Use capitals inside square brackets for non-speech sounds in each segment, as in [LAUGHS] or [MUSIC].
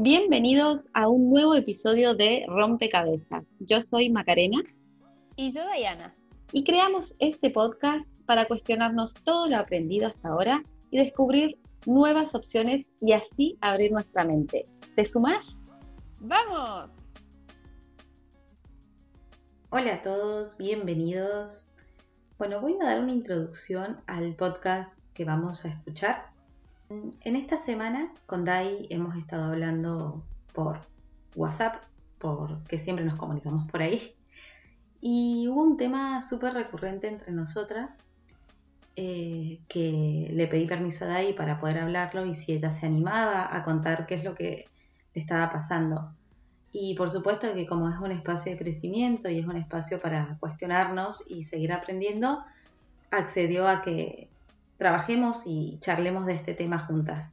Bienvenidos a un nuevo episodio de Rompecabezas. Yo soy Macarena. Y yo, Dayana. Y creamos este podcast para cuestionarnos todo lo aprendido hasta ahora y descubrir nuevas opciones y así abrir nuestra mente. ¿Te sumas? ¡Vamos! Hola a todos, bienvenidos. Bueno, voy a dar una introducción al podcast que vamos a escuchar en esta semana con Dai hemos estado hablando por WhatsApp, porque siempre nos comunicamos por ahí. Y hubo un tema súper recurrente entre nosotras eh, que le pedí permiso a Dai para poder hablarlo y si ella se animaba a contar qué es lo que le estaba pasando. Y por supuesto que como es un espacio de crecimiento y es un espacio para cuestionarnos y seguir aprendiendo, accedió a que trabajemos y charlemos de este tema juntas.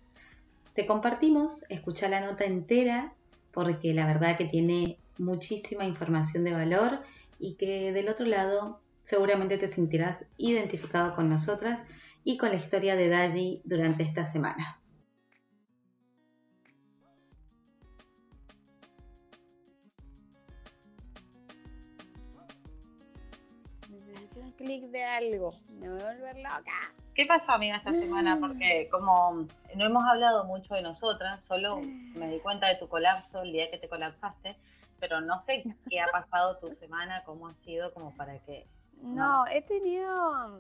Te compartimos, escucha la nota entera porque la verdad que tiene muchísima información de valor y que del otro lado seguramente te sentirás identificado con nosotras y con la historia de Daji durante esta semana. Necesito un clic de algo, me voy a volver loca. ¿Qué pasó, amiga, esta semana? Porque como no hemos hablado mucho de nosotras, solo me di cuenta de tu colapso el día que te colapsaste, pero no sé qué ha pasado tu semana, cómo ha sido, como para que... No, he tenido...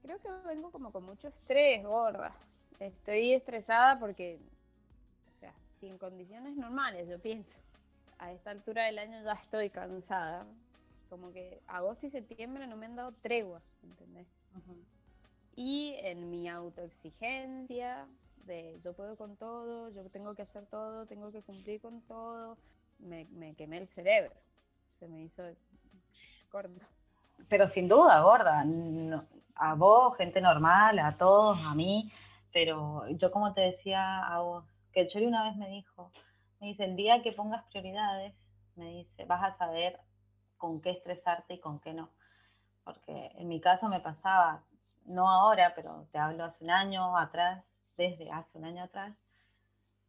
Creo que vengo como con mucho estrés, gorda. Estoy estresada porque, o sea, sin condiciones normales, yo pienso. A esta altura del año ya estoy cansada como que agosto y septiembre no me han dado tregua, ¿entendés? Y en mi autoexigencia de yo puedo con todo, yo tengo que hacer todo, tengo que cumplir con todo, me, quemé el cerebro. Se me hizo corto. Pero sin duda, gorda, a vos, gente normal, a todos, a mí, pero yo como te decía a vos, que el Chori una vez me dijo, me dice, el día que pongas prioridades, me dice, vas a saber con qué estresarte y con qué no. Porque en mi caso me pasaba, no ahora, pero te hablo hace un año atrás, desde hace un año atrás,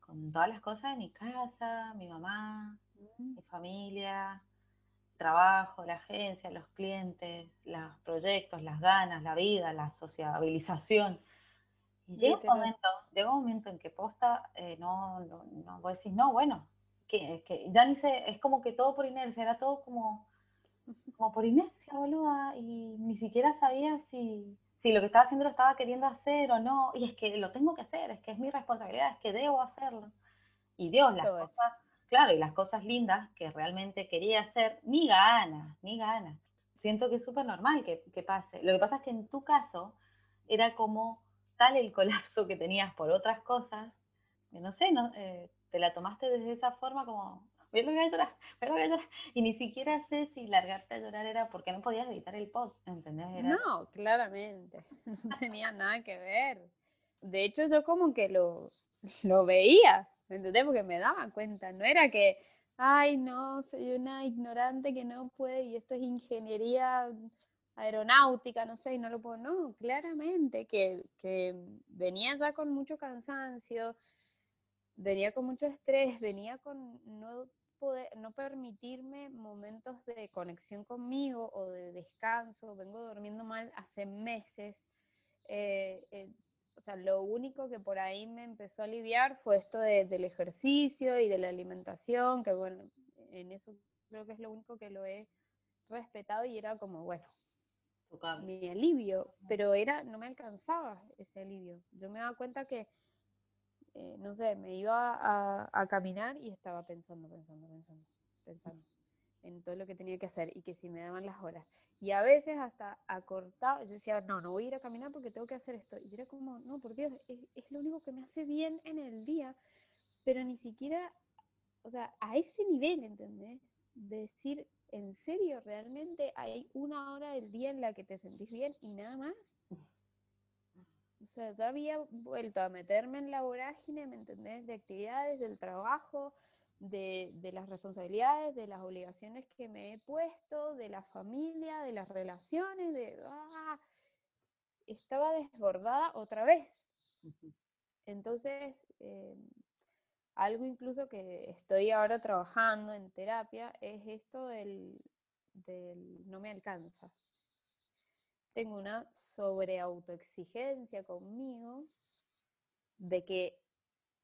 con todas las cosas de mi casa, mi mamá, mi familia, trabajo, la agencia, los clientes, los proyectos, las ganas, la vida, la sociabilización. Y llega un momento, llega un momento en que posta, eh, no, no, no, vos decís, no, bueno, que, que ya ni sé, es como que todo por inercia, era todo como [LAUGHS] como por inercia, boluda, y ni siquiera sabía si, si lo que estaba haciendo lo estaba queriendo hacer o no, y es que lo tengo que hacer, es que es mi responsabilidad, es que debo hacerlo. Y Dios, las cosas, claro, y las cosas lindas que realmente quería hacer, ni ganas, ni ganas. Siento que es súper normal que, que, pase. Lo que pasa es que en tu caso era como tal el colapso que tenías por otras cosas, que no sé, no, eh, te la tomaste desde esa forma como, voy a llorar, me voy a llorar. Y ni siquiera sé si largarte a llorar era porque no podías editar el pod, ¿entendés? No, claramente, [LAUGHS] no tenía nada que ver. De hecho, yo como que lo, lo veía, ¿entendés? Porque me daba cuenta, no era que, ay, no, soy una ignorante que no puede y esto es ingeniería aeronáutica, no sé, y no lo puedo, no, claramente, que, que venía ya con mucho cansancio, venía con mucho estrés, venía con no no permitirme momentos de conexión conmigo o de descanso. Vengo durmiendo mal hace meses. Eh, eh, o sea, lo único que por ahí me empezó a aliviar fue esto del ejercicio y de la alimentación, que bueno, en eso creo que es lo único que lo he respetado y era como, bueno, mi alivio, pero era, no me alcanzaba ese alivio. Yo me daba cuenta que eh, no sé, me iba a, caminar y estaba pensando, pensando, pensando, pensando en todo lo que tenía que hacer y que si me daban las horas. Y a veces hasta acortaba, yo decía, no, no voy a ir a caminar porque tengo que hacer esto. Y era como, no, por Dios, es, lo único que me hace bien en el día, pero ni siquiera, o sea, a ese nivel, ¿entendés? decir, en serio, realmente hay una hora del día en la que te sentís bien y nada más. O sea, ya había vuelto a meterme en la vorágine, ¿me entendés? De actividades, del trabajo, de, las responsabilidades, de las obligaciones que me he puesto, de la familia, de las relaciones, de... ¡ah! Estaba desbordada otra vez. Entonces, eh, algo incluso que estoy ahora trabajando en terapia es esto del, del no me alcanza. Tengo una sobreautoexigencia conmigo de que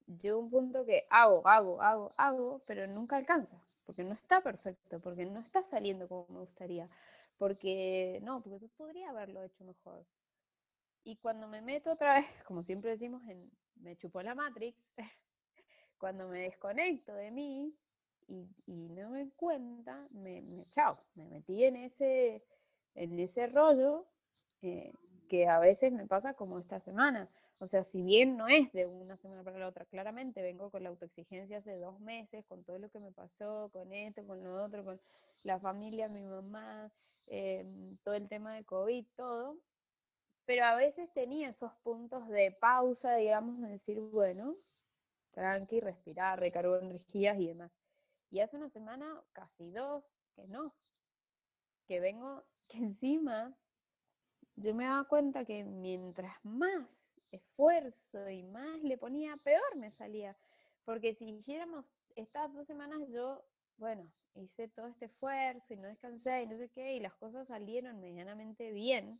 yo un punto que hago, hago, hago, hago, pero nunca alcanza, porque no está perfecto, porque no está saliendo como me gustaría, porque no, porque yo podría haberlo hecho mejor. Y cuando me meto otra vez, [LAUGHS] como siempre decimos, en, me chupó la Matrix, [LAUGHS] cuando me desconecto de mí y, no me cuenta, me, me, chao, me metí en ese, en ese rollo eh, que a veces me pasa como esta semana. O sea, si bien no es de una semana para la otra, claramente vengo con la autoexigencia hace dos meses, con todo lo que me pasó, con esto, con lo otro, con la familia, mi mamá, em, todo el tema de COVID, todo. Pero a veces tenía esos puntos de pausa, digamos, de decir, bueno, tranqui, respirar, recargo energías y demás. Y hace una semana, casi dos, que no, que vengo, que encima yo me daba cuenta que mientras más esfuerzo y más le ponía, peor me salía. Porque si hiciéramos estas dos semanas, yo, bueno, hice todo este esfuerzo y no descansé y no sé qué, y las cosas salieron medianamente bien.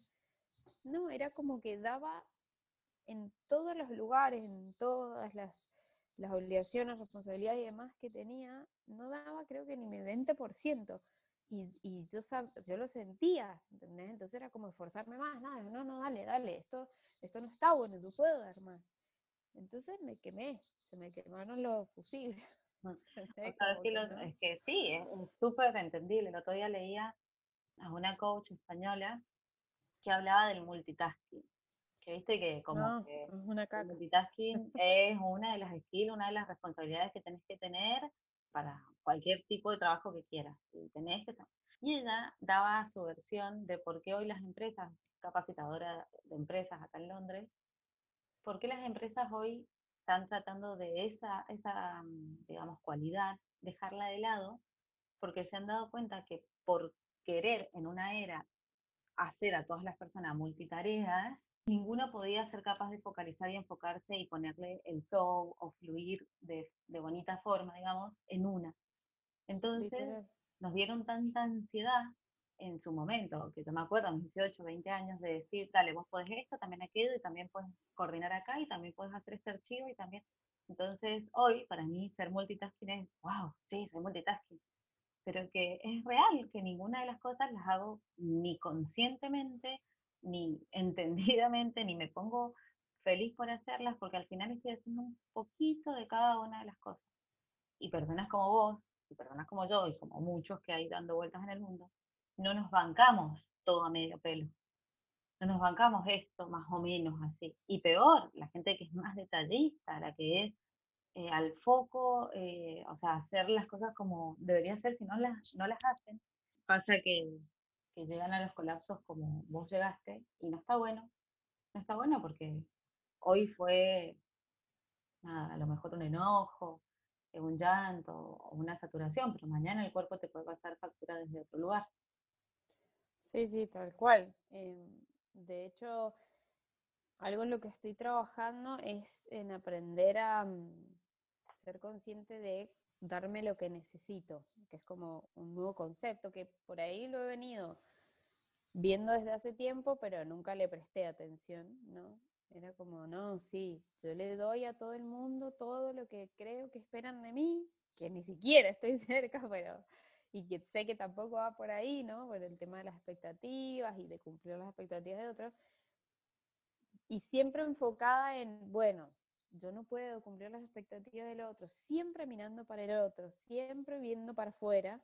No, era como que daba en todos los lugares, en todas las, las obligaciones, responsabilidades y demás que tenía, no daba creo que ni mi 20%. Y, y yo, yo lo sentía, ¿entendés? Entonces era como esforzarme más, nada, no, no, dale, dale, esto, esto no está bueno, tú puedo dar más. Entonces me quemé, se me quemaron los fusibles. [LAUGHS] Mm. es que sí, es súper entendible. El otro día leía a una coach española que hablaba del multitasking. Que viste que como que el multitasking [LAUGHS] es una de las skills, una de las responsabilidades que tenés que tener para cualquier tipo de trabajo que quieras. Y, tenés que... y ella daba su versión de por qué hoy las empresas, capacitadoras de empresas acá en Londres, por qué las empresas hoy están tratando de esa, esa, mm, digamos, cualidad, dejarla de lado, porque se han dado cuenta que por querer en una era hacer a todas las personas multitareas, ninguno podía ser capaz de focalizar y enfocarse y ponerle el flow o fluir de, bonita forma, digamos, en una. Entonces, nos dieron tanta ansiedad en su momento, que yo me acuerdo, a mis 18, 20 años, de decir, dale, vos podés esto, también aquello, y también puedes coordinar acá, y también puedes hacer este archivo, y también... Entonces, hoy, para mí, ser multitasking es, wow, sí, soy multitasking. Pero que es real, que ninguna de las cosas las hago ni conscientemente, ni [LAUGHS] entendidamente, ni me pongo feliz por hacerlas, porque al final estoy haciendo un poquito de cada una de las cosas. Y personas como vos, y personas como yo, y como muchos que hay dando vueltas en el mundo, no nos bancamos todo a medio pelo. No nos bancamos esto más o menos así. Y peor, la gente que es más detallista, la que es eh, al foco, eh, o sea, hacer las cosas como debería ser, si no las, no las hacen, pasa que, que llegan a los colapsos como vos llegaste y no está bueno. No está bueno porque hoy fue a lo mejor un enojo, eh, un llanto o una saturación, pero mañana el cuerpo te puede pasar factura desde otro lugar. Sí, sí, tal cual. Em, de hecho, algo en lo que estoy trabajando es en aprender a mm, ser consciente de darme lo que necesito, que es como un nuevo concepto que por ahí lo he venido viendo desde hace tiempo, pero nunca le presté atención, ¿no? Era como, no, sí, yo le doy a todo el mundo todo lo que creo que esperan de mí, que ni siquiera estoy [LAUGHS] cerca, pero y que sé que tampoco va por ahí, ¿no? Por el tema de las expectativas y de cumplir las expectativas de otros. Y siempre enfocada en, bueno, yo no puedo cumplir las expectativas del otro, siempre mirando para el otro, siempre viendo para afuera.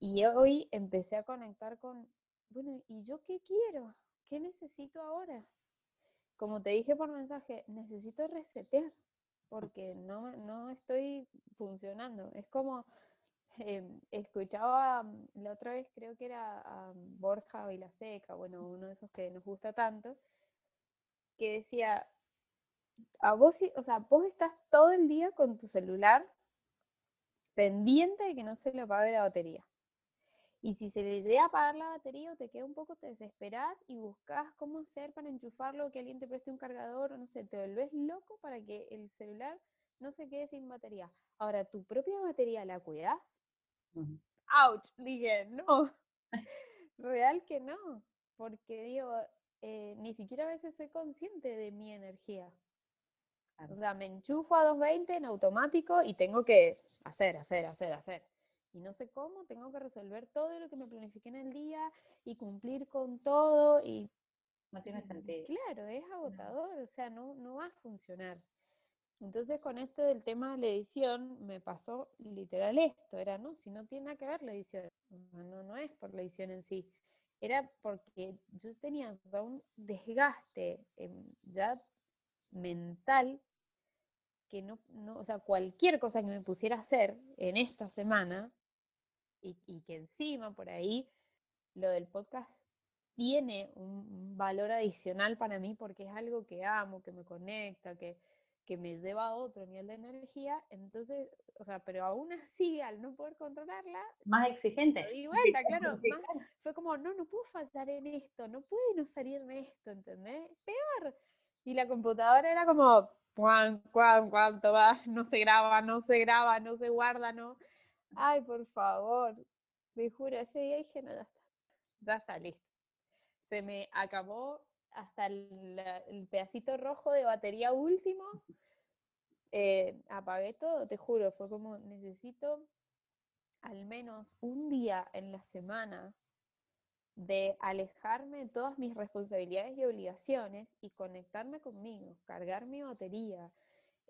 Y hoy empecé a conectar con, bueno, ¿y yo qué quiero? ¿Qué necesito ahora? Como te dije por mensaje, necesito resetear porque no, no estoy funcionando. Es como, em, escuchaba mm, la otra vez, creo que era a Borja Vilaseca, bueno, uno de esos que nos gusta tanto, que decía, a vos, o sea, vos estás todo el día con tu celular pendiente de que no se le apague la batería. Y si se le llega a apagar la batería o te queda un poco, te desesperás y buscas cómo hacer para enchufarlo, que alguien te preste un cargador, o no sé, te volvés loco para que el celular no se quede sin batería. Ahora, ¿tu propia batería la cuidas? Ujú. ¡Auch! Dije, no. [LAUGHS] [LAUGHS] Real que no. Porque digo, eh, ni siquiera a veces soy consciente de mi energía. Claro. O sea, me enchufo a 220 en automático y tengo que hacer, hacer, hacer, hacer. Y no sé cómo, tengo que resolver todo lo que me planifiqué en el día y cumplir con todo. Y No tiene sentido. claro, es agotador, o sea, no, no va a funcionar. Entonces, con esto del tema de la edición, me pasó literal esto, era, no, si no tiene nada que ver la edición, no, no es por la edición en sí, era porque yo tenía un desgaste ya mental que no, no, o sea, cualquier cosa que me pusiera a hacer en esta semana y, y que encima por ahí lo del podcast tiene un, valor adicional para mí porque es algo que amo, que me conecta, que, que me lleva a otro nivel de energía, entonces, o sea, pero aún así, al no poder controlarla, Más exigente. di vuelta, claro, más- fue como, no, no puedo fallar en esto, no puede no salirme esto, ¿entendés? Peor. Y la computadora era como, cuán, cuán, cuánto va, no se graba, no se graba, no se guarda, no. Ay, por favor, te juro, ese día dije, no, ya está, ya está, listo. Se me acabó hasta el, pedacito rojo de batería último. eh, apagué todo, te juro, fue como, necesito al menos un día en la semana de alejarme de todas mis responsabilidades y obligaciones y conectarme conmigo, cargar mi batería,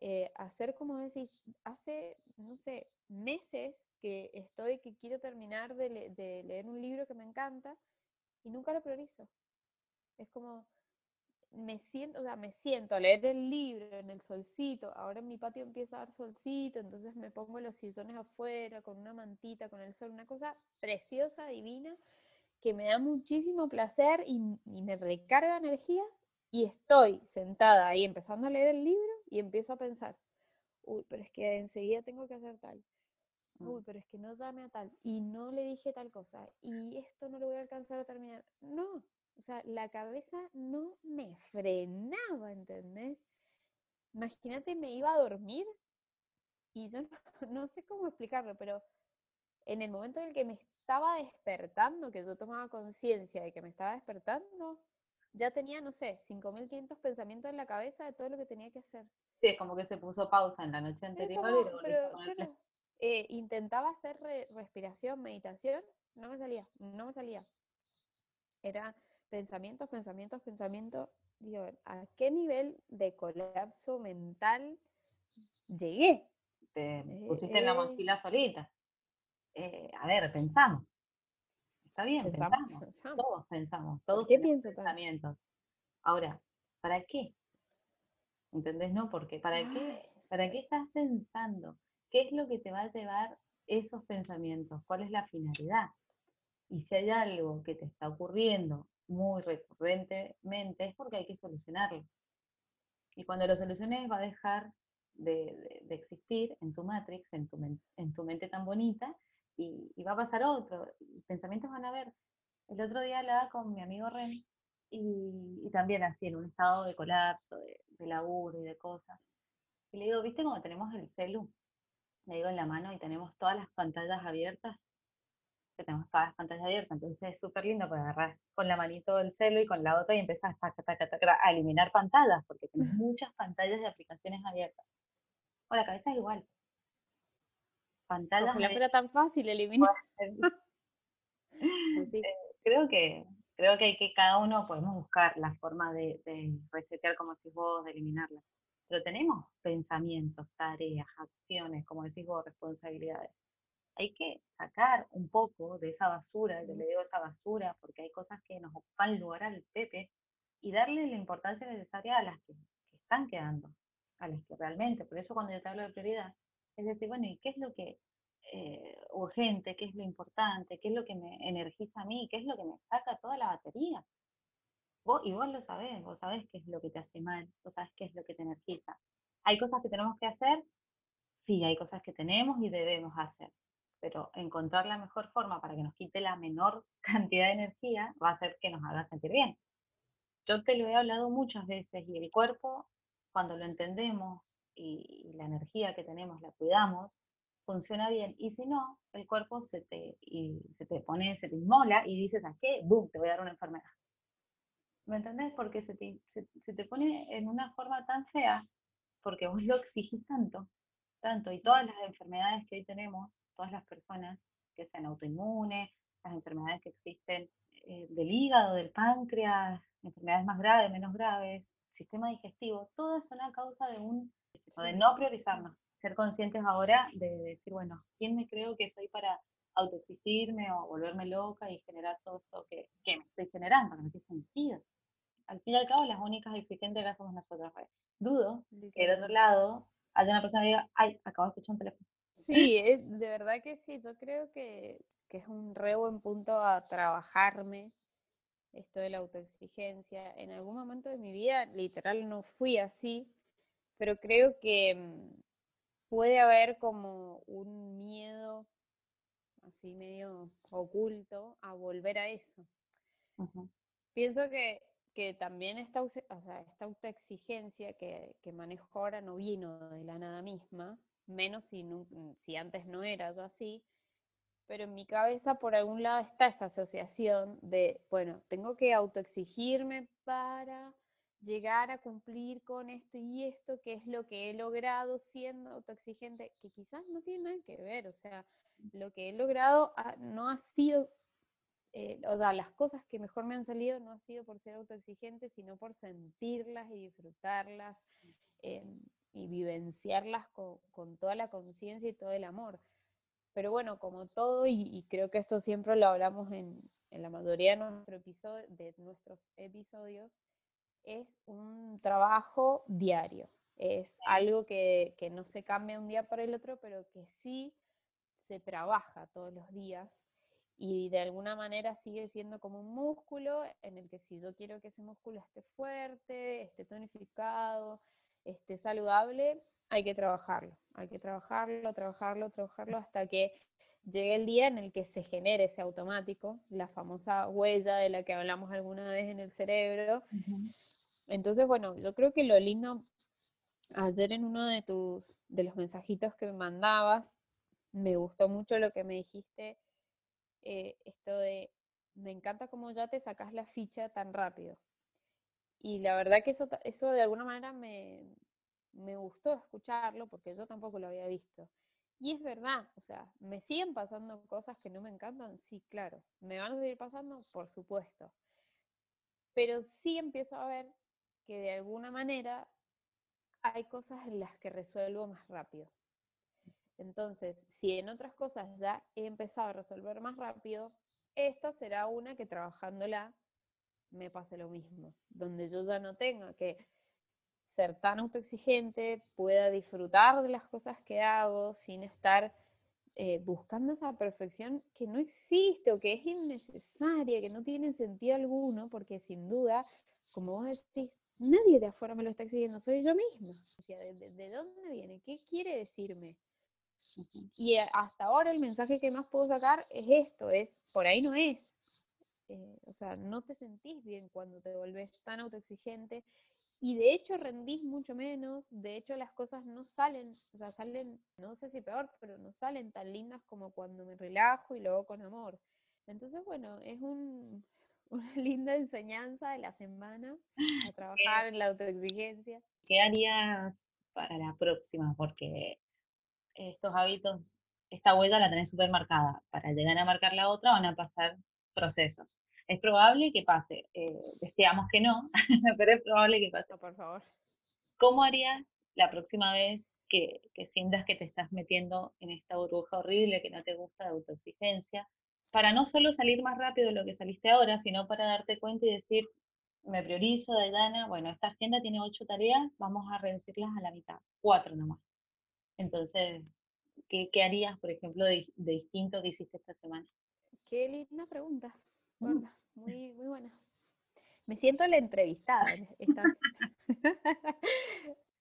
eh, hacer como decís, hace, no sé, meses que estoy, que quiero terminar de, le- de leer un libro que me encanta y nunca lo priorizo. Es como, me siento, o sea, me siento a leer el libro en el solcito, ahora en mi patio empieza a dar solcito, entonces me pongo los sillones afuera con una mantita, con el sol, una cosa preciosa, divina, que me da muchísimo placer y, y me recarga energía y estoy sentada ahí empezando a leer el libro y empiezo a pensar, uy, pero es que enseguida tengo que hacer tal, Mm. uy, pero es que no llamé a tal y no le dije tal cosa y esto no lo voy a alcanzar a terminar. No, o sea, la cabeza no me frenaba, ¿entendés? Imagínate, me iba a dormir y yo no, [LAUGHS] no sé cómo explicarlo, pero en el momento en el que me estaba despertando, que yo tomaba conciencia de que me estaba despertando, ya tenía, no sé, 5.500 pensamientos en la cabeza de todo lo que tenía que hacer. Sí, es como que se puso pausa en la noche anterior como, pero eh, intentaba hacer re- respiración, meditación, no me salía, no me salía. Era pensamientos, pensamientos, pensamientos. Digo, ¿a qué nivel de colapso mental llegué? Te Eh, pusiste en la eh. mochila solita. Eh, a ver, pensamos. Está bien, Pensamos, pensamos. pensamos. Todos pensamos, ¿Por todos qué pienso pensamientos. Ahora, ¿para qué? ¿Entendés? No, porque ¿para qué? ¿Para qué estás pensando? ¿Qué es lo que te va a llevar esos pensamientos? ¿Cuál es la finalidad? Y si hay algo que te está ocurriendo muy recurrentemente, es porque hay que solucionarlo. Y cuando lo soluciones va a dejar de, de- de existir en tu matrix, en tu, en tu mente tan bonita, y, y va a pasar otro. Y pensamientos van a haber. El otro día hablaba con mi amigo Ren, y, y también así, en un estado de colapso, de, de laburo y de cosas. Y le digo, ¿viste cómo tenemos el celu? Le digo en la mano y tenemos todas las pantallas abiertas que tenemos todas las pantallas abiertas, entonces es súper lindo para agarrar con la manito el celu y con la otra y empezar taca, taca, taca, a eliminar pantallas, porque tienes muchas pantallas de aplicaciones abiertas. O la cabeza es igual. Pantallas Ojalá fuera tan fácil eliminar. abiertas. [LAUGHS] Así. creo que creo que cada uno podemos buscar la forma de, de resetear como decís vos, de eliminarla. Pero tenemos pensamientos, tareas, acciones, como decís vos, responsabilidades. Hay que sacar un poco de esa basura, yo le digo esa basura, porque hay cosas que nos ocupan lugar al Pepe, y darle la importancia necesaria a las que, que están quedando, a las que realmente. Por eso cuando yo te hablo de prioridad, es decir, bueno, ¿y qué es lo que eh, urgente, qué es lo importante, qué es lo que me energiza a mí, qué es lo que me saca toda la batería. Vos, y vos lo sabés, vos sabés qué es lo que te hace mal, vos sabés qué es lo que te energiza. ¿Hay cosas que tenemos que hacer? Sí, hay cosas que tenemos y debemos hacer, pero encontrar la mejor forma para que nos quite la menor [LAUGHS] cantidad de energía va a hacer que nos haga sentir bien. Yo te lo he hablado muchas veces y el cuerpo, cuando lo entendemos y, la energía que tenemos la cuidamos, funciona bien. Y si no, el cuerpo se te, y se te pone, se te inmola y dices, ¿a qué? ¡Bum! Te voy a dar una enfermedad. ¿Me entendés? Porque se te, se te pone en una forma tan fea, porque vos lo exigís tanto, tanto, y todas las enfermedades que hoy tenemos, todas las personas que sean autoinmunes, las enfermedades que existen eh, del hígado, del páncreas, enfermedades más graves, menos graves, sistema digestivo, todo son a causa de un de no priorizarnos, ser conscientes ahora de decir, bueno, ¿quién me creo que soy para autoexigirme o volverme loca y generar todo esto que, que me estoy generando, que no tiene sentido? Al fin y al cabo, las únicas exigentes que somos nosotros. Dudo que del otro lado haya una persona que diga, ay, acabo de escuchar un teléfono. Sí, de verdad que sí, yo creo que, que es un re buen punto a trabajarme esto de la autoexigencia. En algún momento de mi vida, literal, no fui así, pero creo que mm, puede haber como un miedo así medio oculto a volver a eso. Pienso que, que, también esta, o sea, esta autoexigencia que, que, manejo ahora no vino de la nada misma, menos si, si antes no era yo así, pero en mi cabeza por algún lado está esa asociación de, bueno, tengo que autoexigirme para llegar a cumplir con esto y esto, que es lo que he logrado siendo autoexigente, que quizás no tiene nada que ver, o sea, lo que he logrado no ha sido, eh, o sea, las cosas que mejor me han salido no ha sido por ser autoexigente, sino por sentirlas y disfrutarlas em, y vivenciarlas con toda la conciencia y todo el amor. Pero bueno, como todo, y, creo que esto siempre lo hablamos en, la mayoría de, nuestro episodio, de nuestros episodios, es un trabajo diario. Es algo que, que no se cambia un día para el otro, pero que sí se trabaja todos los días y de alguna manera sigue siendo como un músculo en el que si yo quiero que ese músculo esté fuerte, esté tonificado, esté saludable, hay que trabajarlo, hay que trabajarlo, trabajarlo, trabajarlo hasta que llegue el día en el que se genere ese automático, la famosa huella de la que hablamos alguna vez en el cerebro. Entonces, bueno, yo creo que lo lindo, ayer en uno de tus, de los mensajitos que me mandabas, me gustó mucho lo que me dijiste, eh, esto de, me encanta cómo ya te sacas la ficha tan rápido. Y la verdad que eso, eso de alguna manera me, me gustó escucharlo porque yo tampoco lo había visto. Y es verdad, o sea, ¿me siguen pasando cosas que no me encantan? Sí, claro. ¿Me van a seguir pasando? Por supuesto. Pero sí empiezo a ver que de alguna manera hay cosas en las que resuelvo más rápido. Entonces, si en otras cosas ya he empezado a resolver más rápido, esta será una que trabajándola me pase lo mismo, donde yo ya no tenga que ser tan autoexigente, pueda disfrutar de las cosas que hago sin estar eh, buscando esa perfección que no existe o que es innecesaria, que no tiene sentido alguno, porque sin duda, como vos decís, nadie de afuera me lo está exigiendo, soy yo misma. O sea, ¿de, dónde viene? ¿Qué quiere decirme? Y hasta ahora el mensaje que más puedo sacar es esto, es por ahí no es. Eh, o sea, no te sentís bien cuando te volvés tan autoexigente y de hecho rendís mucho menos, de hecho las cosas no salen, o sea, salen, no sé si peor, pero no salen tan lindas como cuando me relajo y lo hago con amor. Entonces, bueno, es un, una linda enseñanza de la semana a [GASPS] trabajar en la autoexigencia. ¿Qué harías para la próxima? Porque estos hábitos, esta huella la tenés súper marcada. Para llegar a marcar la otra van a pasar procesos es probable que pase. Eh, deseamos que no, [LAUGHS] pero es probable que pase. por favor. ¿Cómo harías la próxima vez que, sientas que te estás metiendo en esta burbuja horrible que no te gusta de autoexigencia? Para no solo salir más rápido de lo que saliste ahora, sino para darte cuenta y decir, me priorizo, Dayana, bueno, esta agenda tiene ocho tareas, vamos a reducirlas a la mitad, cuatro nomás. Entonces, ¿qué, harías, por ejemplo, de, de distinto que hiciste esta semana? Qué linda pregunta. Mm. muy, muy buena. Me siento la entrevistada. [LAUGHS]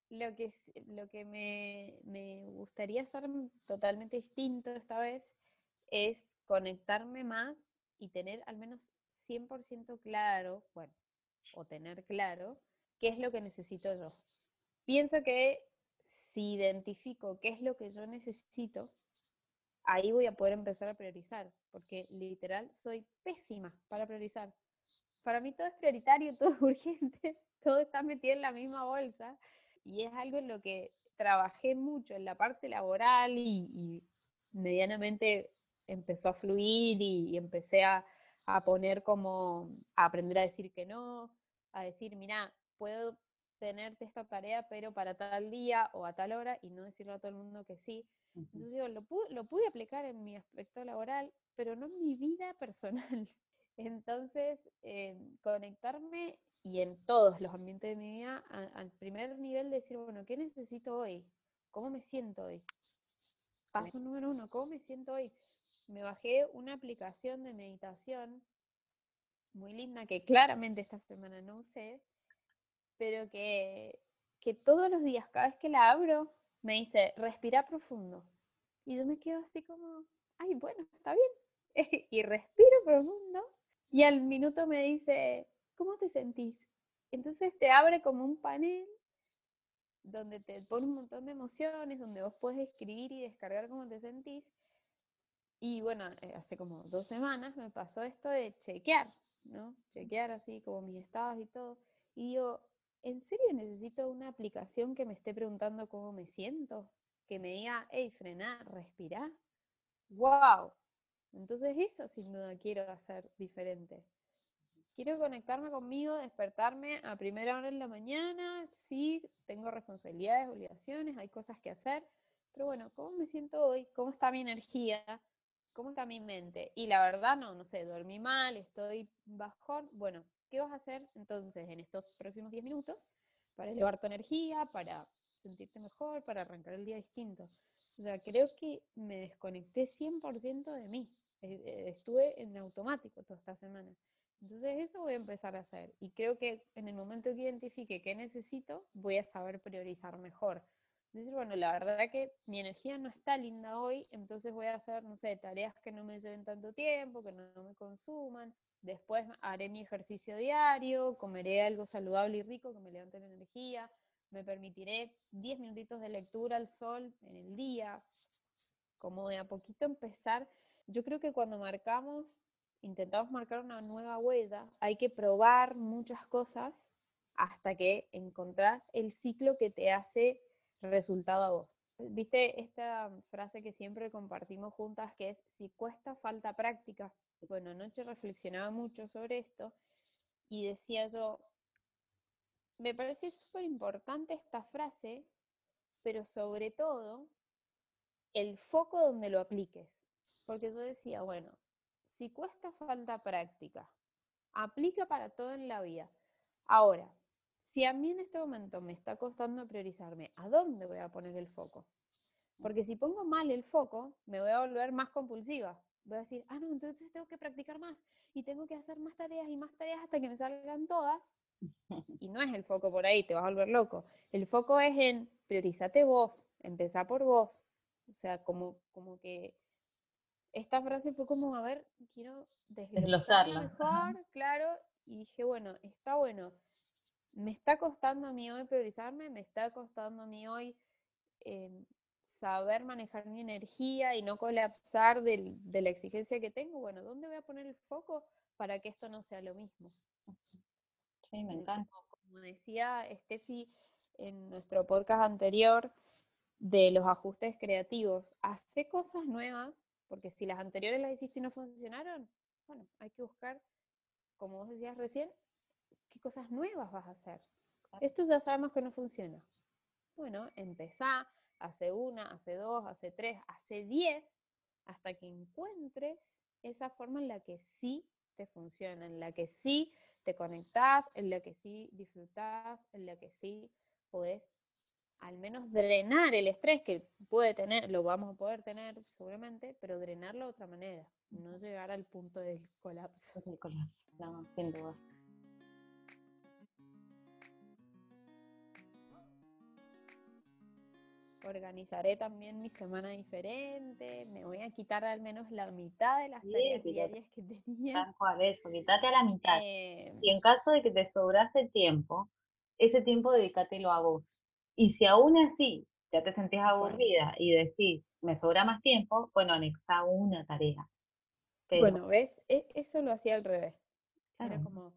lo que, lo que me, me gustaría hacer totalmente distinto esta vez es conectarme más y tener al menos 100% claro, bueno, o tener claro qué es lo que necesito yo. Pienso que si identifico qué es lo que yo necesito, ahí voy a poder empezar a priorizar, porque literal soy pésima para priorizar. Para mí todo es prioritario, [LAUGHS] todo es urgente, todo está metido en la misma bolsa y es algo en lo que trabajé mucho en la parte laboral y, medianamente empezó a fluir y, empecé a, a, poner como, a aprender a decir que no, a decir, mira, puedo tenerte esta tarea, pero para tal día o a tal hora y no decirle a todo el mundo que sí. Entonces digo, lo pude, lo pude aplicar en mi aspecto laboral, pero no en mi vida personal. [LAUGHS] Entonces, eh, conectarme y en todos los ambientes de mi vida, al primer nivel decir, bueno, ¿qué necesito hoy? ¿Cómo me siento hoy? Paso número uno, ¿cómo me siento hoy? Me bajé una aplicación de meditación muy linda que claramente esta semana no usé, pero que, que todos los días, cada vez que la abro, me dice, respira profundo. Y yo me quedo así como, ay, bueno, está bien. [LAUGHS] y respiro profundo. Y al minuto me dice, ¿cómo te sentís? Entonces te abre como un panel donde te pone un montón de emociones, donde vos puedes escribir y descargar cómo te sentís. Y bueno, eh, hace como dos semanas me pasó esto de chequear, ¿no? Chequear así como mis estados y todo. Y digo, ¿en serio necesito una aplicación que me esté preguntando cómo me siento? Que me diga, hey, frená, respira. ¡Wow! Entonces eso sin duda quiero hacer diferente. Quiero conectarme conmigo, despertarme a primera hora en la mañana. Sí, tengo responsabilidades, obligaciones, hay cosas que hacer. Pero bueno, ¿cómo me siento hoy? ¿Cómo está mi energía? ¿Cómo está mi mente? Y la verdad, no, no sé, dormí mal, estoy bajón. Bueno, ¿Qué vas a hacer entonces en estos próximos 10 minutos para elevar tu energía, para sentirte mejor, para arrancar el día distinto? O sea, creo que me desconecté 100% de mí. Eh, eh, estuve en automático toda esta semana. Entonces eso voy a empezar a hacer. Y creo que en el momento que identifique qué necesito, voy a saber priorizar mejor. Decir, bueno, la verdad que mi energía no está linda hoy, entonces voy a hacer, no sé, tareas que no me lleven tanto tiempo, que no me consuman, Después haré mi ejercicio diario, comeré algo saludable y rico que me levante la energía, me permitiré 10 minutitos de lectura al sol en el día, como de a poquito empezar. Yo creo que cuando marcamos, intentamos marcar una nueva huella, hay que probar muchas cosas hasta que encontrás el ciclo que te hace resultado a vos. ¿Viste esta frase que siempre compartimos juntas que es, si cuesta, falta práctica? bueno, anoche reflexionaba mucho sobre esto y decía yo, me parece súper importante esta frase, pero sobre todo el foco donde lo apliques. Porque yo decía, bueno, si cuesta falta práctica, aplica para todo en la vida. Ahora, si a mí en este momento me está costando priorizarme, ¿a dónde voy a poner el foco? Porque si pongo mal el foco, me voy a volver más compulsiva voy a decir, ah, no, entonces tengo que practicar más y tengo que hacer más tareas y más tareas hasta que me salgan todas. [LAUGHS] Y no es el foco por ahí, te vas a volver loco. El foco es en priorizate vos, empezá por vos. O sea, como, como que esta frase fue como, a ver, quiero desglosarla mejor, claro, y dije, bueno, está bueno. Me está costando a mí hoy priorizarme, me está costando a mí hoy em, saber manejar mi energía y no colapsar de la exigencia que tengo, bueno, ¿dónde voy a poner el foco para que esto no sea lo mismo? Sí, me encanta. Como, decía Steffi en nuestro podcast anterior de los ajustes creativos, hace cosas nuevas, porque si las anteriores las hiciste y no funcionaron, bueno, hay que buscar, como vos decías recién, qué cosas nuevas vas a hacer. Esto ya sabemos que no funciona. Bueno, empezá, hace una, hace dos, hace tres, hace diez, hasta que encuentres esa forma en la que sí te funciona, en la que sí te conectás, en la que sí disfrutás, en la que sí podés al menos drenar el estrés que puede tener, lo vamos a poder tener seguramente, pero drenarlo de otra manera, no llegar al punto del colapso. El colapso, no, sin duda. Organizaré también mi semana diferente, me voy a quitar al menos la mitad de las tareas diarias que tenía. Tal cual, eso, quítate a la mitad. Eh, y en caso de que te sobrase tiempo, ese tiempo dedícatelo a vos. Y si aún así ya te sentís aburrida y decís, me sobra más tiempo, bueno, anexa una tarea. bueno, ¿ves? E, eso lo hacía al revés. Era como,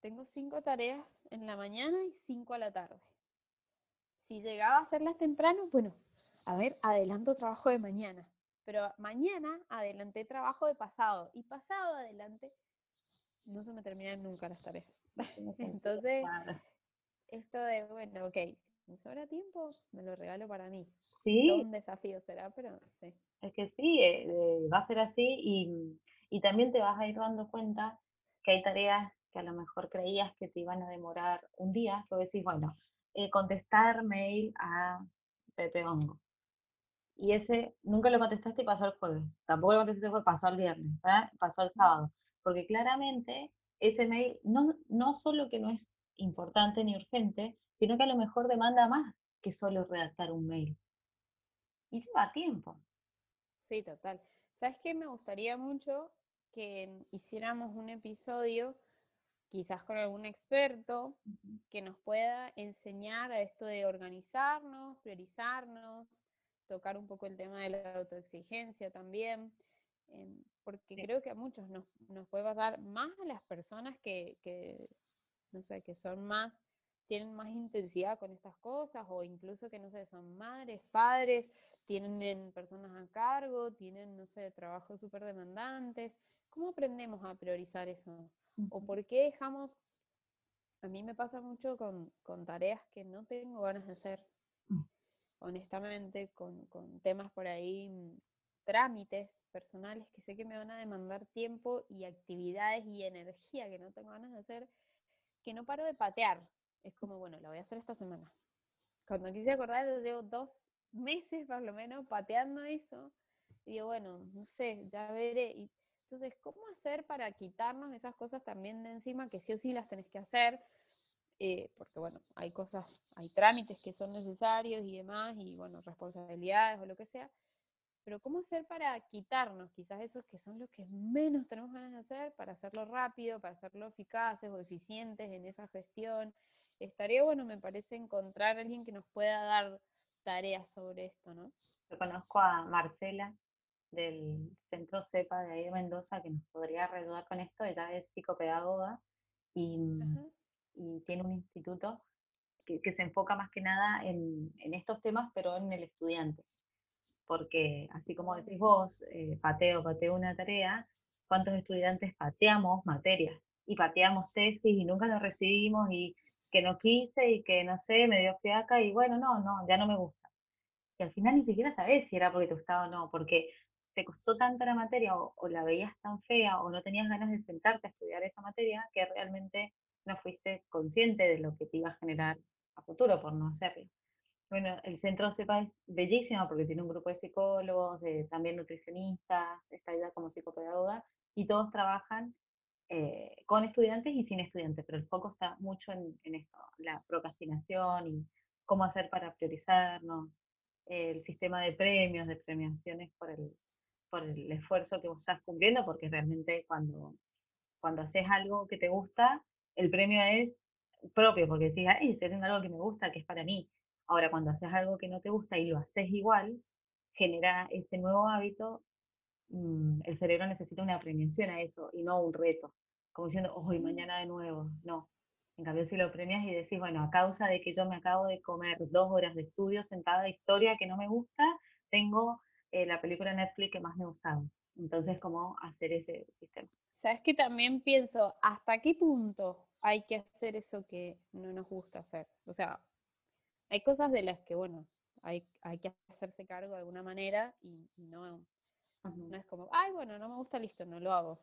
tengo cinco tareas en la mañana y cinco a la tarde. Si llegaba a hacerlas temprano, bueno, a ver, adelanto trabajo de mañana. Pero mañana adelanté trabajo de pasado y pasado adelante no se me terminan nunca las tareas. [LAUGHS] Entonces, esto de, bueno, ok, si me sobra tiempo, me lo regalo para mí. Sí. un desafío será, pero sí. Es que sí, eh, eh, va a ser así y, y también te vas a ir dando cuenta que hay tareas que a lo mejor creías que te iban a demorar un día, que decís, bueno, eh, contestar mail a Pepe Hongo. Y ese nunca lo contestaste y pasó el jueves. Tampoco lo contestaste el jueves, pasó el viernes, pasó el sábado. Porque claramente ese mail no, no solo que no es importante ni urgente, sino que a lo mejor demanda más que solo redactar un mail. Y lleva tiempo. Sí, total. ¿Sabes qué? Me gustaría mucho que hiciéramos un episodio, quizás con algún experto, que nos pueda enseñar a esto de organizarnos, priorizarnos, tocar un poco el tema de la autoexigencia también, em, porque creo que a muchos nos, puede pasar, más a las personas que, que, no sé, que son más tienen más intensidad con estas cosas o incluso que, no sé, son madres, padres, tienen personas a cargo, tienen, no sé, trabajos súper demandantes. ¿Cómo aprendemos a priorizar eso? ¿O por qué dejamos, a mí me pasa mucho con, tareas que no tengo ganas de hacer, mm. honestamente, con, con temas por ahí, mm, trámites personales que sé que me van a demandar tiempo y actividades y energía que no tengo ganas de hacer, que no paro de patear, es como, bueno, la voy a hacer esta semana. Cuando quise acordar, llevo dos meses por lo menos pateando eso. Y digo, bueno, no sé, ya veré. Y entonces, ¿cómo hacer para quitarnos esas cosas también de encima que sí o sí las tenés que hacer? Eh, porque bueno, hay cosas, hay trámites que son necesarios y demás, y bueno, responsabilidades o lo que sea, pero ¿cómo hacer para quitarnos quizás esos que son los que menos tenemos ganas de hacer, para hacerlo rápido, para hacerlo eficaces o eficientes en esa gestión estaría bueno, me parece, encontrar a alguien que nos pueda dar tareas sobre esto, ¿no? Yo conozco a Marcela del Centro CEPA de ahí de Mendoza que nos podría ayudar con esto. Ella es psicopedagoga y, y tiene un instituto que, se enfoca más que nada en, estos temas, pero en el estudiante. Porque así como decís vos, eh, pateo, pateo una tarea, ¿cuántos estudiantes pateamos materias? Y pateamos tesis y nunca lo recibimos y que no quise y que no sé, me dio fiaca y bueno, no, no, ya no me gusta. Y al final ni siquiera sabes si era porque te gustaba o no, porque te costó tanto la materia o, la veías tan fea o no tenías ganas de sentarte a estudiar esa materia que realmente no fuiste consciente de lo que te iba a generar a futuro por no hacerlo. Bueno, el centro CEPA es bellísimo porque tiene un grupo de psicólogos, de, también nutricionistas, está ayuda como psicopedagoga, y todos trabajan eh, con estudiantes y sin estudiantes, pero el foco está mucho en, esto, la procrastinación y cómo hacer para priorizarnos, el sistema de premios, de premiaciones por el, por el esfuerzo que vos estás cumpliendo, porque realmente cuando, cuando haces algo que te gusta, el premio es propio, porque decís, ay, estoy haciendo algo que me gusta, que es para mí. Ahora, cuando haces algo que no te gusta y lo haces igual, genera ese nuevo hábito Mm, el cerebro necesita una premiación a eso y no un reto, como diciendo, hoy, mm. mañana de nuevo. No. En cambio, si lo premias y decís, bueno, a causa de que yo me acabo de comer dos horas de estudio sentada de historia que no me gusta, tengo eh, la película Netflix que más me gustaba. Entonces, ¿cómo hacer ese sistema? Sabes que también pienso, ¿hasta qué punto hay que hacer eso que no nos gusta hacer? O sea, hay cosas de las que, bueno, hay, hay que hacerse cargo de alguna manera y no, no es como, ay, bueno, no me gusta, listo, no lo hago.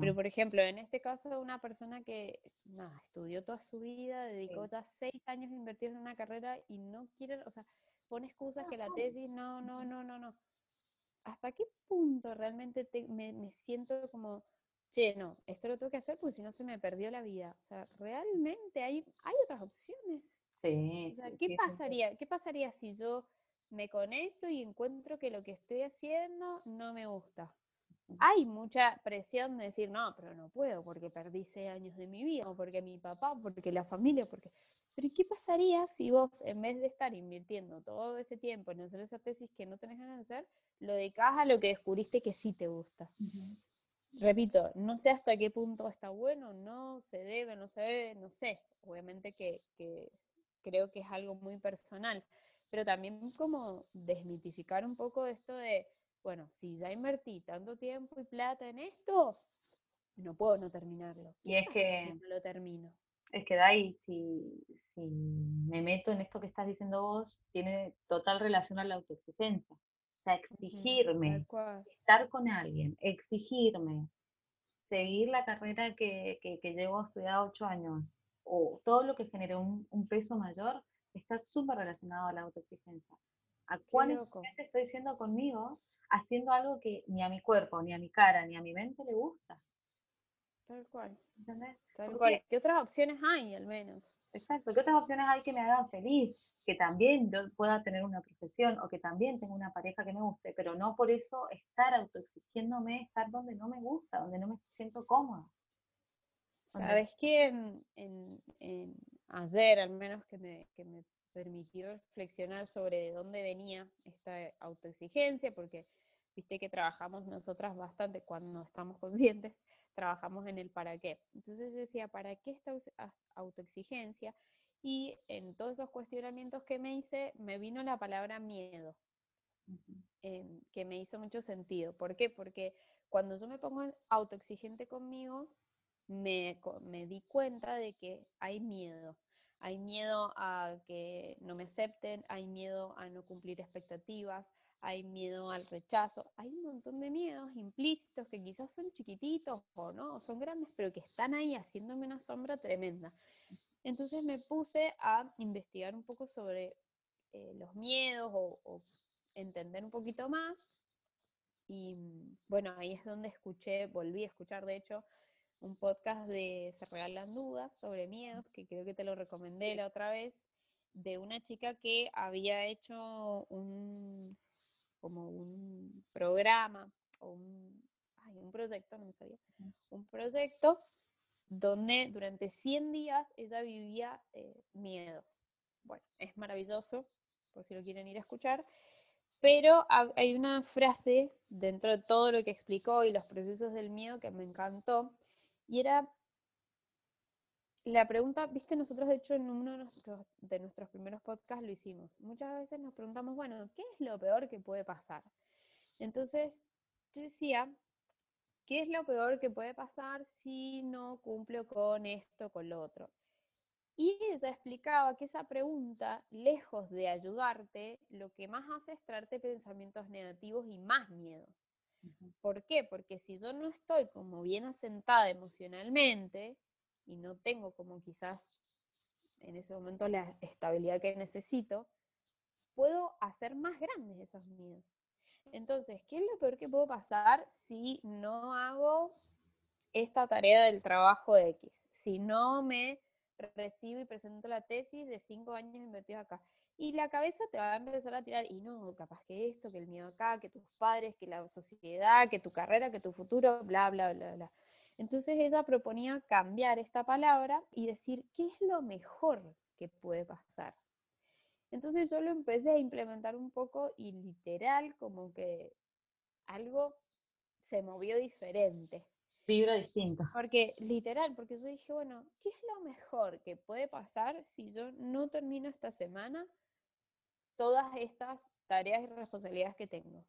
Pero, por ejemplo, en este caso, una persona que nada, estudió toda su vida, dedicó ya seis años a invertir en una carrera y no quiere, o sea, pone excusas que la tesis, no, no, no, no, no. ¿Hasta qué punto realmente me, me, siento como, che, no, esto lo tengo que hacer porque si no se me perdió la vida? O sea, realmente hay, hay otras opciones. Sí. O sea, ¿qué pasaría? ¿Qué pasaría si yo me conecto y encuentro que lo que estoy haciendo no me gusta. hay mucha presión de decir, no, pero no puedo porque perdí seis años de mi vida, o porque mi papá, porque la familia, porque... Pero ¿qué pasaría si vos, en vez de estar invirtiendo todo ese tiempo en hacer esa tesis que no tenés ganas de hacer, lo dedicás a lo que descubriste que sí te gusta? Repito, no sé hasta qué punto está bueno, no se debe, no se debe, no sé. Obviamente que, que creo que es algo muy personal, pero también como desmitificar un poco esto de bueno, si ya invertí tanto tiempo y plata en esto, no puedo no terminarlo. Y es que no lo termino. Es que Dai, si, si me meto en esto que estás diciendo vos, tiene total relación a la autoexigencia. O sea, exigirme, estar con alguien, exigirme, seguir la carrera que, que, que llevo estudiar ocho años, o todo lo que genere un, un peso mayor, está súper relacionado a la autoexigencia. ¿A cuál estoy siendo conmigo haciendo algo que ni a mi cuerpo, ni a mi cara, ni a mi mente le gusta. Tal cual. ¿Entendés? Tal cual. ¿Qué otras opciones hay, al menos? Exacto. ¿Qué otras opciones hay que me hagan feliz? Que también yo pueda tener una profesión o que también tenga una pareja que me guste, pero no por eso estar autoexigiéndome, estar donde no me gusta, donde no me siento cómoda. Sabes que en, ayer, al menos que me, que me permití reflexionar sobre de dónde venía esta autoexigencia, porque viste que trabajamos nosotras bastante cuando estamos conscientes, trabajamos en el para qué. Entonces yo decía, ¿para qué esta autoexigencia? Y en todos esos cuestionamientos que me hice, me vino la palabra miedo, em, que me hizo mucho sentido. ¿Por qué? Porque cuando yo me pongo autoexigente conmigo, me, me di cuenta de que hay miedo. Hay miedo a que no me acepten, hay miedo a no cumplir expectativas, hay miedo al rechazo, hay un montón de miedos implícitos que quizás son chiquititos o no, son grandes, pero que están ahí haciéndome una sombra tremenda. Entonces me puse a investigar un poco sobre eh, los miedos o, entender un poquito más. Y bueno, ahí es donde escuché, volví a escuchar de hecho un podcast de Se Regalan Dudas sobre miedos, que creo que te lo recomendé la otra vez, de una chica que había hecho un, como un programa, o un, ay, un proyecto, no me sabía, un proyecto donde durante 100 días ella vivía eh, miedos. Bueno, es maravilloso, por si lo quieren ir a escuchar, pero hay una frase dentro de todo lo que explicó y los procesos del miedo que me encantó, y era la pregunta, viste, nosotros de hecho en uno de nuestros, de nuestros primeros podcasts lo hicimos. Muchas veces nos preguntamos, bueno, ¿qué es lo peor que puede pasar? Entonces, yo decía, ¿qué es lo peor que puede pasar si no cumplo con esto, con lo otro? Y ella explicaba que esa pregunta, lejos de ayudarte, lo que más hace es traerte pensamientos negativos y más miedo. ¿Por qué? Porque si yo no estoy como bien asentada emocionalmente y no tengo como quizás en ese momento la estabilidad que necesito, puedo hacer más grandes esos miedos. Entonces, ¿qué es lo peor que puedo pasar si no hago esta tarea del trabajo de X? Si no me recibo y presento la tesis de cinco años invertidos acá. Y la cabeza te va a empezar a tirar, y no, capaz que esto, que el miedo acá, que tus padres, que la sociedad, que tu carrera, que tu futuro, bla, bla, bla, bla. Entonces ella proponía cambiar esta palabra y decir, ¿qué es lo mejor que puede pasar? Entonces yo lo empecé a implementar un poco y literal como que algo se movió diferente. Vibra distinto. Porque literal, porque yo dije, bueno, ¿qué es lo mejor que puede pasar si yo no termino esta semana todas estas tareas y responsabilidades que tengo.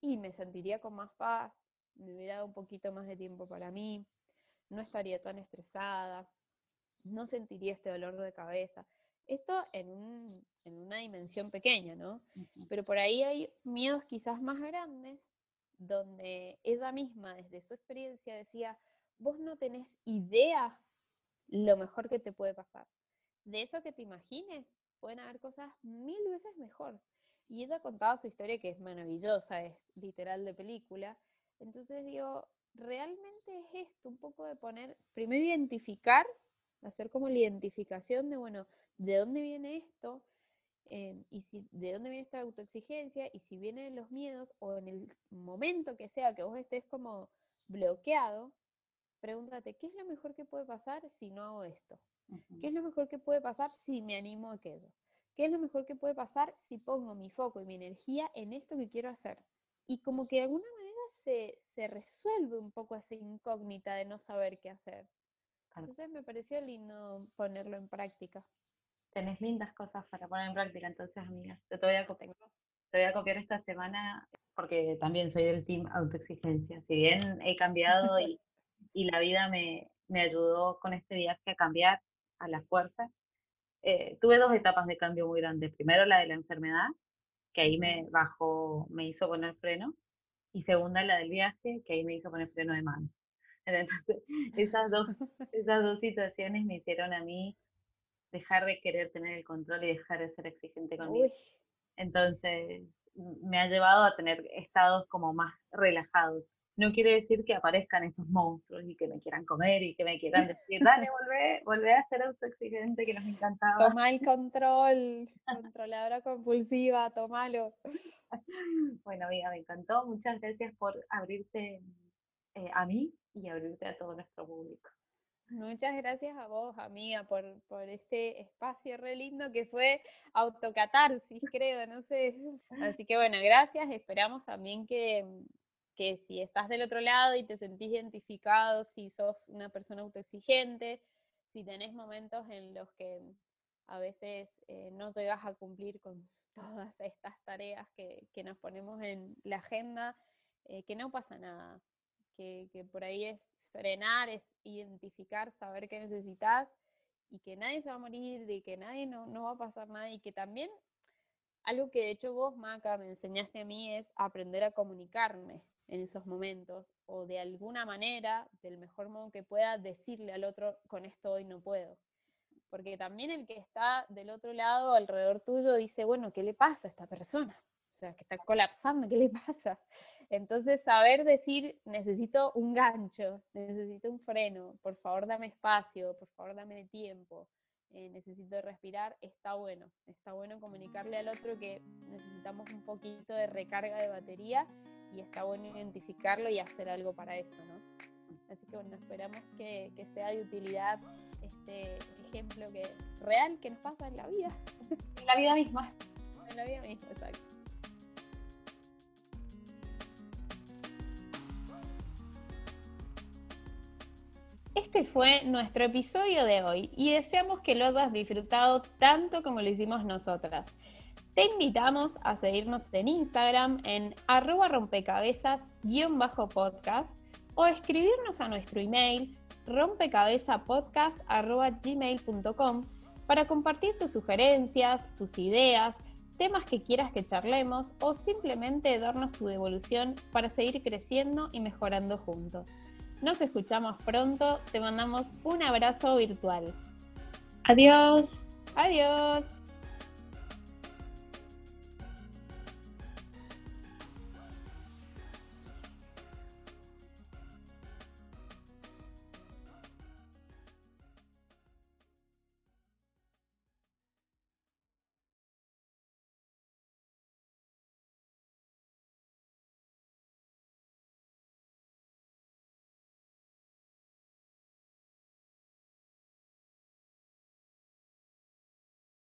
Y me sentiría con más paz, me hubiera dado un poquito más de tiempo para mí, no estaría tan estresada, no sentiría este dolor de cabeza. Esto en, en una dimensión pequeña, ¿no? Pero por ahí hay miedos quizás más grandes, donde ella misma, desde su experiencia, decía, vos no tenés idea lo mejor que te puede pasar. De eso que te imagines, pueden haber cosas mil veces mejor. Y ella contaba su historia que es maravillosa, es literal de película. Entonces digo, realmente es esto, un poco de poner, primero identificar, hacer como la identificación de, bueno, ¿de dónde viene esto? em, y si, de dónde viene esta autoexigencia y si viene de los miedos o en el momento que sea que vos estés como bloqueado, pregúntate, ¿qué es lo mejor que puede pasar si no hago esto? ¿Qué es lo mejor que puede pasar si me animo a aquello? ¿Qué es lo mejor que puede pasar si pongo mi foco y mi energía en esto que quiero hacer? Y como que de alguna manera se, se resuelve un poco esa incógnita de no saber qué hacer. Entonces me pareció lindo ponerlo en práctica. Tenés lindas cosas para poner en práctica, entonces, amiga. Te voy a copiar, te voy a copiar esta semana porque también soy del team autoexigencia. Si bien he cambiado y, [LAUGHS] y la vida me, me ayudó con este viaje a cambiar a la fuerza, eh, tuve dos etapas de cambio muy grandes. Primero la de la enfermedad, que ahí me bajó, me hizo poner freno, y segunda la del viaje, que ahí me hizo poner freno de mano. [LAUGHS] Entonces, esas dos, [LAUGHS] esas dos situaciones me hicieron a mí dejar de querer tener el control y dejar de ser exigente conmigo. Entonces, me ha llevado a tener estados como más relajados no quiere decir que aparezcan esos monstruos y que me quieran comer y que me quieran [LAUGHS] decir, dale, volvé, volvé a ser autoexigente que nos encantaba. Toma el control, controladora compulsiva, tomalo. [LAUGHS] Bueno, amiga, me encantó. Muchas gracias por abrirte eh, a mí y abrirte a todo nuestro público. Muchas gracias a vos, amiga, por, por este espacio re lindo que fue autocatarsis, creo, no sé. [LAUGHS] Así que bueno, gracias. Esperamos también que, que si estás del otro lado y te sentís identificado, si sos una persona autoexigente, si tenés momentos en los que a veces eh, no llegas a cumplir con [LAUGHS] todas estas tareas que, nos ponemos en la agenda, eh, que no pasa nada, que, por ahí es frenar, es identificar, saber qué necesitas y que nadie se va a morir, de que nadie no, no va a pasar nada y que también algo que de hecho vos, Maca, me enseñaste a mí es aprender a comunicarme en esos momentos o de alguna manera, del mejor modo que pueda, decirle al otro, con esto hoy no puedo. Porque también el que está del otro lado, alrededor tuyo, dice, bueno, ¿qué le pasa a esta persona? O sea, que está colapsando, ¿qué le pasa? Entonces, saber decir, necesito un gancho, necesito un freno, por favor dame espacio, por favor dame tiempo, eh, necesito respirar, está bueno. Está bueno comunicarle al otro que necesitamos un poquito de recarga de batería y está bueno identificarlo y hacer algo para eso, ¿no? Así que bueno, esperamos que, que sea de utilidad este ejemplo que real que nos pasa en la vida. [LAUGHS] En la vida misma. En la vida misma, exacto. Este fue nuestro episodio de hoy y deseamos que lo hayas disfrutado tanto como lo hicimos nosotras. Te invitamos a seguirnos en Instagram en arroba rompecabezas-podcast o escribirnos a nuestro email rompecabezapodcast.gmail.com para compartir tus sugerencias, tus ideas, temas que quieras que charlemos o simplemente darnos tu devolución para seguir creciendo y mejorando juntos. Nos escuchamos pronto, te mandamos un abrazo virtual. Adiós. Adiós.